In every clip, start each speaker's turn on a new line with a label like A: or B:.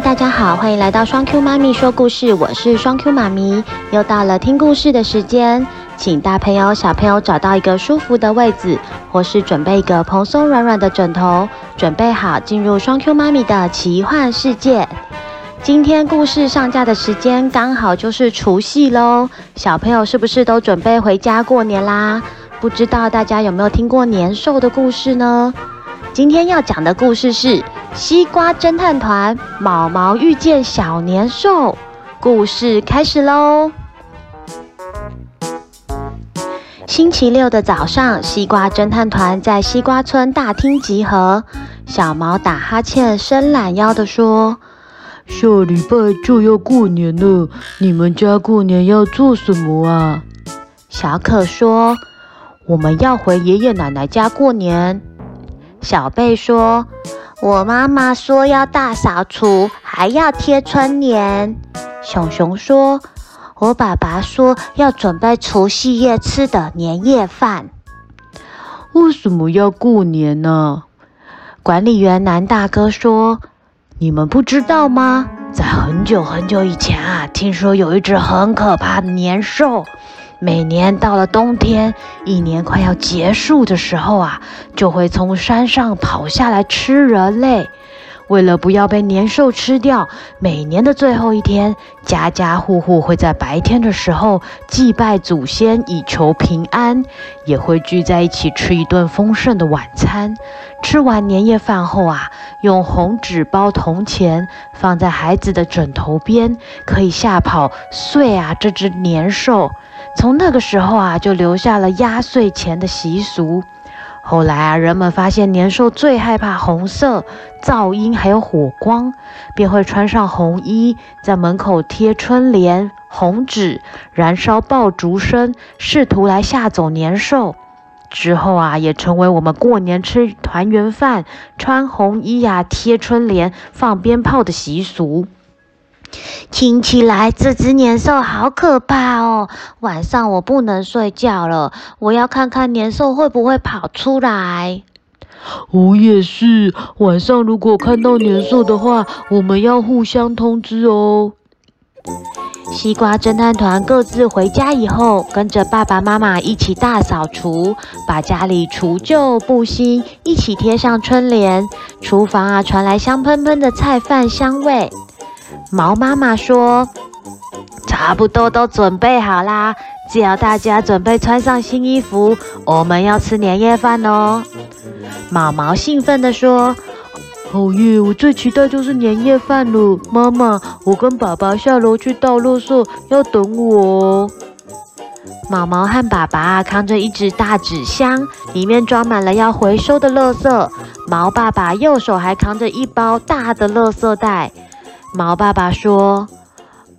A: 大家好，欢迎来到双 Q 妈咪说故事，我是双 Q 妈咪，又到了听故事的时间，请大朋友小朋友找到一个舒服的位置，或是准备一个蓬松软软的枕头，准备好进入双 Q 妈咪的奇幻世界。今天故事上架的时间刚好就是除夕喽，小朋友是不是都准备回家过年啦？不知道大家有没有听过年兽的故事呢？今天要讲的故事是西瓜侦探团毛毛遇见小年兽。故事开始喽！星期六的早上，西瓜侦探团在西瓜村大厅集合。小毛打哈欠，伸懒腰的说：“
B: 下礼拜就要过年了，你们家过年要做什么啊？”
A: 小可说：“
C: 我们要回爷爷奶奶家过年。”
D: 小贝说：“我妈妈说要大扫除，还要贴春联。”
A: 熊熊说：“
D: 我爸爸说要准备除夕夜吃的年夜饭。”
B: 为什么要过年呢？
A: 管理员男大哥说：“
C: 你们不知道吗？在很久很久以前啊，听说有一只很可怕的年兽。”每年到了冬天，一年快要结束的时候啊，就会从山上跑下来吃人类。为了不要被年兽吃掉，每年的最后一天，家家户户会在白天的时候祭拜祖先，以求平安，也会聚在一起吃一顿丰盛的晚餐。吃完年夜饭后啊，用红纸包铜钱，放在孩子的枕头边，可以吓跑岁啊这只年兽。从那个时候啊，就留下了压岁钱的习俗。后来啊，人们发现年兽最害怕红色、噪音还有火光，便会穿上红衣，在门口贴春联、红纸，燃烧爆竹声，试图来吓走年兽。之后啊，也成为我们过年吃团圆饭、穿红衣呀、贴春联、放鞭炮的习俗。
D: 听起来这只年兽好可怕哦！晚上我不能睡觉了，我要看看年兽会不会跑出来。
B: 我也是，晚上如果看到年兽的话，我们要互相通知哦。
A: 西瓜侦探团各自回家以后，跟着爸爸妈妈一起大扫除，把家里除旧布新，一起贴上春联。厨房啊，传来香喷喷的菜饭香味。毛妈妈说：“
C: 差不多都准备好啦，只要大家准备穿上新衣服，我们要吃年夜饭哦。”
A: 毛毛兴奋地说：“
B: 好耶！我最期待就是年夜饭了。妈妈，我跟爸爸下楼去倒垃圾，要等我哦。”
A: 毛毛和爸爸扛着一只大纸箱，里面装满了要回收的垃圾。毛爸爸右手还扛着一包大的垃圾袋。毛爸爸说：“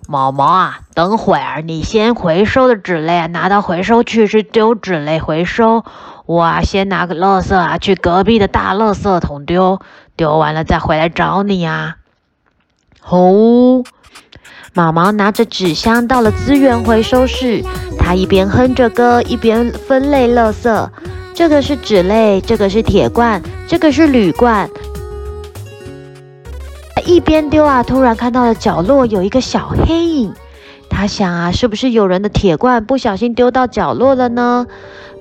C: 毛毛啊，等会儿你先回收的纸类拿到回收区去丢纸类回收。我啊，先拿个垃圾啊去隔壁的大垃圾桶丢，丢完了再回来找你啊。”
A: 哦，毛毛拿着纸箱到了资源回收室，他一边哼着歌，一边分类垃圾。这个是纸类，这个是铁罐，这个是铝罐。一边丢啊，突然看到了角落有一个小黑影。他想啊，是不是有人的铁罐不小心丢到角落了呢？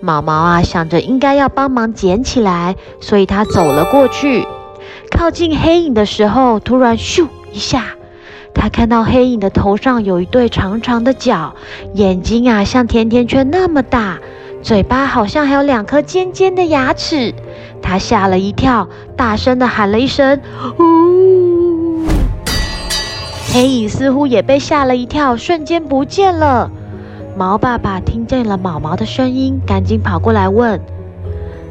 A: 毛毛啊，想着应该要帮忙捡起来，所以他走了过去。靠近黑影的时候，突然咻一下，他看到黑影的头上有一对长长的角，眼睛啊像甜甜圈那么大，嘴巴好像还有两颗尖尖的牙齿。他吓了一跳，大声的喊了一声：“呜！”黑影似乎也被吓了一跳，瞬间不见了。毛爸爸听见了毛毛的声音，赶紧跑过来问：“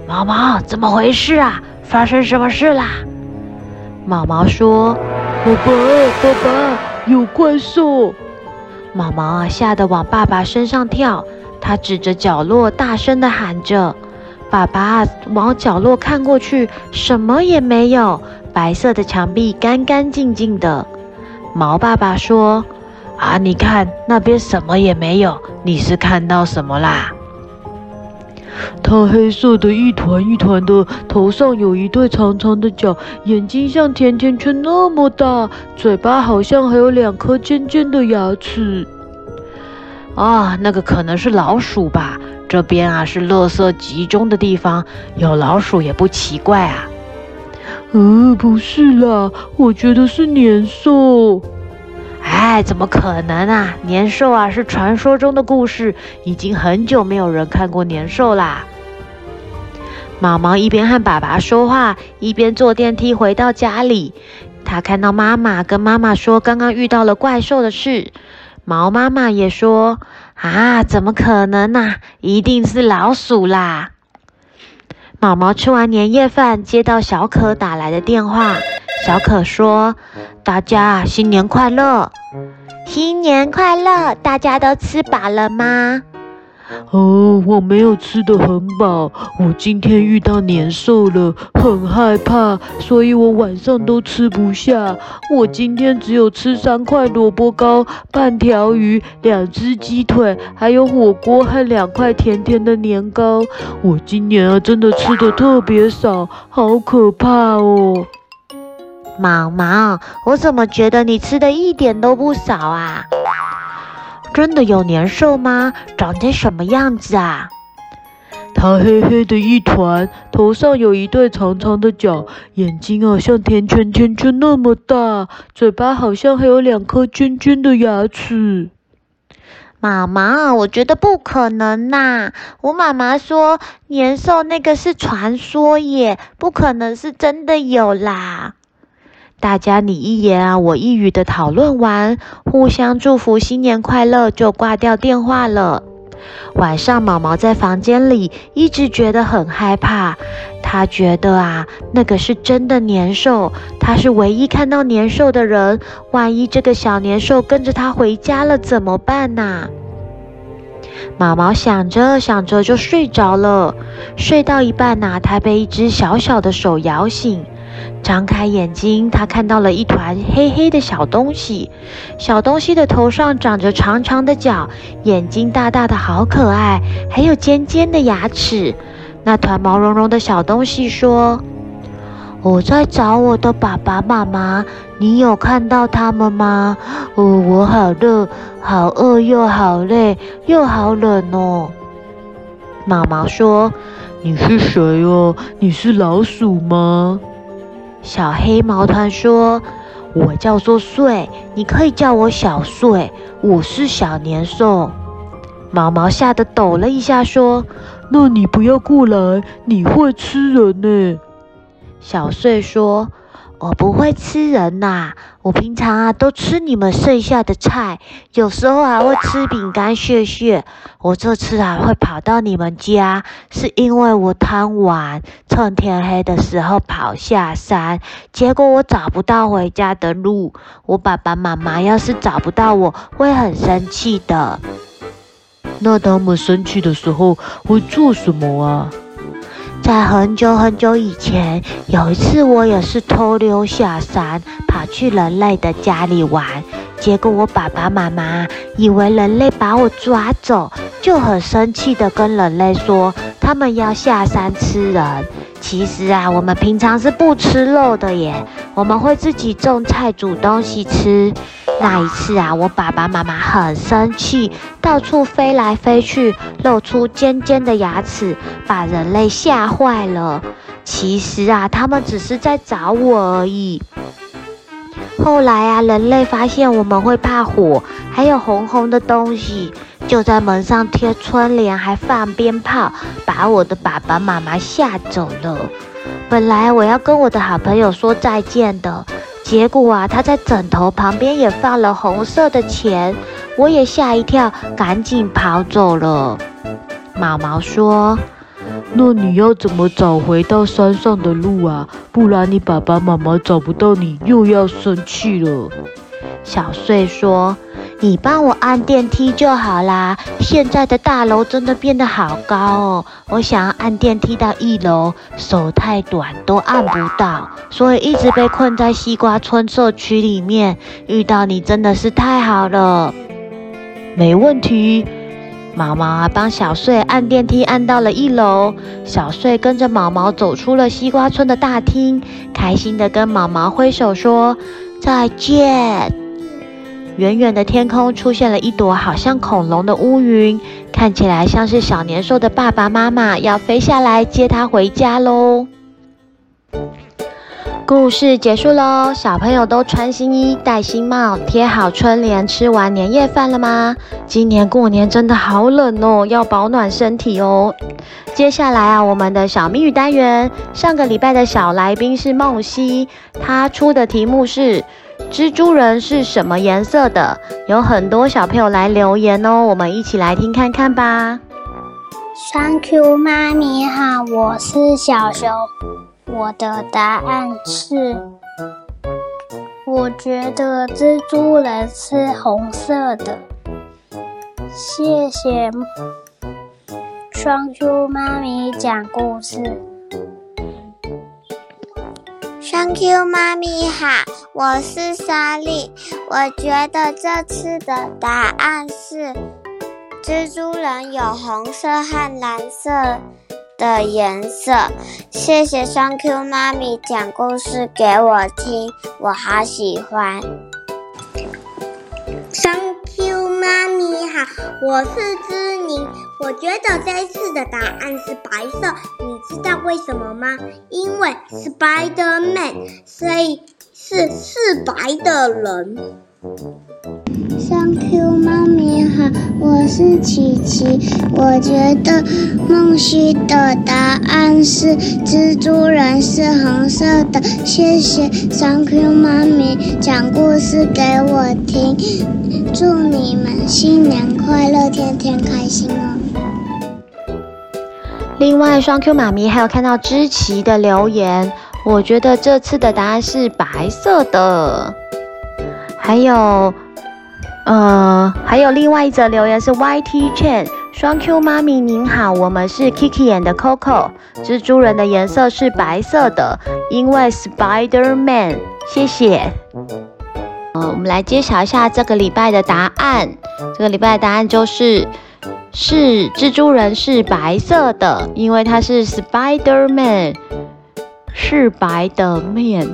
C: 毛毛，怎么回事啊？发生什么事啦？”
A: 毛毛说：“
B: 爸爸，爸爸，有怪兽！”
A: 毛毛啊，吓得往爸爸身上跳，他指着角落，大声地喊着：“爸爸！”往角落看过去，什么也没有，白色的墙壁干干净净的。毛爸爸说：“
C: 啊，你看那边什么也没有，你是看到什么啦？”
B: 它黑色的一团一团的，头上有一对长长的角，眼睛像甜甜圈那么大，嘴巴好像还有两颗尖尖的牙齿。
E: 啊，那个可能是老鼠吧？这边啊是垃圾集中的地方，有老鼠也不奇怪啊。
B: 呃，不是啦，我觉得是年兽。
E: 哎，怎么可能啊？年兽啊是传说中的故事，已经很久没有人看过年兽啦。毛毛一边和爸爸说话，一边坐电梯回到家里。他看到妈妈跟妈妈说刚刚遇到了怪兽的事。毛妈妈也说：“啊，怎么可能呢、啊？一定是老鼠啦！”毛毛吃完年夜饭，接到小可打来的电话。小可说：“大家新年快乐！
A: 新年快乐！大家都吃饱了吗？”
B: 哦，我没有吃得很饱。我今天遇到年兽了，很害怕，所以我晚上都吃不下。我今天只有吃三块萝卜糕、半条鱼、两只鸡腿，还有火锅和两块甜甜的年糕。我今年啊，真的吃得特别少，好可怕哦！
A: 毛毛，我怎么觉得你吃的一点都不少啊？
E: 真的有年兽吗？长成什么样子啊？
B: 它黑黑的一团，头上有一对长长的角，眼睛啊像甜甜圈圈那么大，嘴巴好像还有两颗尖尖的牙齿。
A: 妈妈，我觉得不可能呐、啊！我妈妈说年兽那个是传说耶，不可能是真的有啦。
E: 大家你一言啊，我一语的讨论完，互相祝福新年快乐，就挂掉电话了。晚上，毛毛在房间里一直觉得很害怕。他觉得啊，那个是真的年兽，他是唯一看到年兽的人。万一这个小年兽跟着他回家了怎么办呢？毛毛想着想着就睡着了。睡到一半呐，他被一只小小的手摇醒。张开眼睛，他看到了一团黑黑的小东西。小东西的头上长着长长的角，眼睛大大的，好可爱，还有尖尖的牙齿。那团毛茸茸的小东西说：“
A: 我在找我的爸爸妈妈，你有看到他们吗？哦，我好热，好饿，又好累，又好冷哦。”
E: 毛毛说：“
B: 你是谁哦？你是老鼠吗？”
E: 小黑毛团说：“我叫做穗，你可以叫我小穗。我是小年兽。”毛毛吓得抖了一下，说：“
B: 那你不要过来，你会吃人呢。”
E: 小穗说。
A: 我不会吃人呐、我平常啊都吃你们剩下的菜，有时候还会吃饼干屑屑。我这次啊会跑到你们家，是因为我贪玩，趁天黑的时候跑下山，结果我找不到回家的路。我爸爸妈妈要是找不到我，会很生气的。
B: 那他们生气的时候会做什么啊？
A: 在很久很久以前，有一次我也是偷溜下山，跑去人类的家里玩。结果我爸爸妈妈以为人类把我抓走，就很生气地跟人类说，他们要下山吃人。其实啊，我们平常是不吃肉的耶，我们会自己种菜煮东西吃。那一次啊，我爸爸妈妈很生气，到处飞来飞去，露出尖尖的牙齿，把人类吓坏了。其实啊，他们只是在找我而已。后来啊，人类发现我们会怕火，还有红红的东西，就在门上贴春联，还放鞭炮，把我的爸爸妈妈吓走了。本来我要跟我的好朋友说再见的。结果啊，他在枕头旁边也放了红色的钱，我也吓一跳，赶紧跑走了。
E: 毛毛说：“
B: 那你要怎么找回到山上的路啊？不然你爸爸妈妈找不到你，又要生气了。”
A: 小穗说。你帮我按电梯就好啦！现在的大楼真的变得好高哦，我想要按电梯到一楼，手太短都按不到，所以一直被困在西瓜村社区里面。遇到你真的是太好了，
B: 没问题。
A: 毛毛啊，帮小穗按电梯按到了一楼。小穗跟着毛毛走出了西瓜村的大厅，开心的跟毛毛挥手说再见。远远的天空出现了一朵好像恐龙的乌云，看起来像是小年兽的爸爸妈妈要飞下来接他回家喽。故事结束喽，小朋友都穿新衣、戴新帽、贴好春联，吃完年夜饭了吗？今年过年真的好冷哦，要保暖身体哦。接下来啊，我们的小谜语单元，上个礼拜的小来宾是梦溪，他出的题目是蜘蛛人是什么颜色的？有很多小朋友来留言哦，我们一起来听看看吧。
F: Thank you，妈咪好，我是小熊。我的答案是，我觉得蜘蛛人是红色的。谢谢双 Q 妈咪讲故事。
G: Thank you，妈咪好，我是莎莉。我觉得这次的答案是，蜘蛛人有红色和蓝色。的颜色，谢谢，Thank you，妈咪讲故事给我听，我好喜欢。
H: 双 Q 妈咪好，我是芝宁，我觉得这一次的答案是白色，你知道为什么吗？因为 Spider-Man，所以是是白的人。
F: 双 Q 妈咪好，我是琪琪。我觉得梦溪的答案是蜘蛛人是红色的。谢谢双 Q 妈咪讲故事给我听，祝你们新年快乐，天天开心哦。
A: 另外，双 Q 妈咪还有看到芝琪的留言，我觉得这次的答案是白色的。还有。呃，还有另外一则留言是 YT Chen，双 Q 妈咪您好，我们是 Kiki 演的 Coco，蜘蛛人的颜色是白色的，因为 Spider Man，谢谢。呃，我们来揭晓一下这个礼拜的答案，这个礼拜的答案就是是蜘蛛人是白色的，因为他是 Spider Man，是白的面。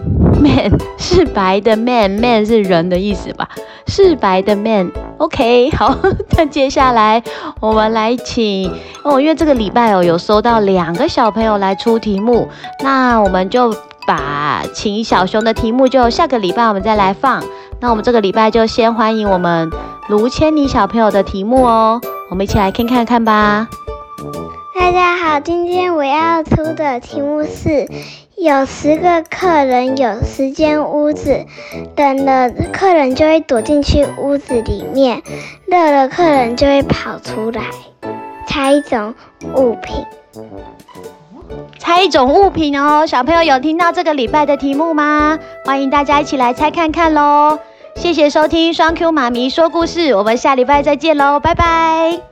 A: Man 是白的 man，man 是人的意思吧？是白的 man，OK，好。那接下来我们来请哦，因为这个礼拜哦有收到两个小朋友来出题目，那我们就把请小熊的题目就下个礼拜我们再来放。那我们这个礼拜就先欢迎我们卢千妮小朋友的题目哦，我们一起来看看看吧。
F: 大家好，今天我要出的题目是。有十个客人，有十间屋子，冷了客人就会躲进去屋子里面，热了客人就会跑出来。猜一种物品，
A: 猜一种物品哦。小朋友有听到这个礼拜的题目吗？欢迎大家一起来猜看看喽。谢谢收听双 Q 妈咪说故事，我们下礼拜再见喽，拜拜。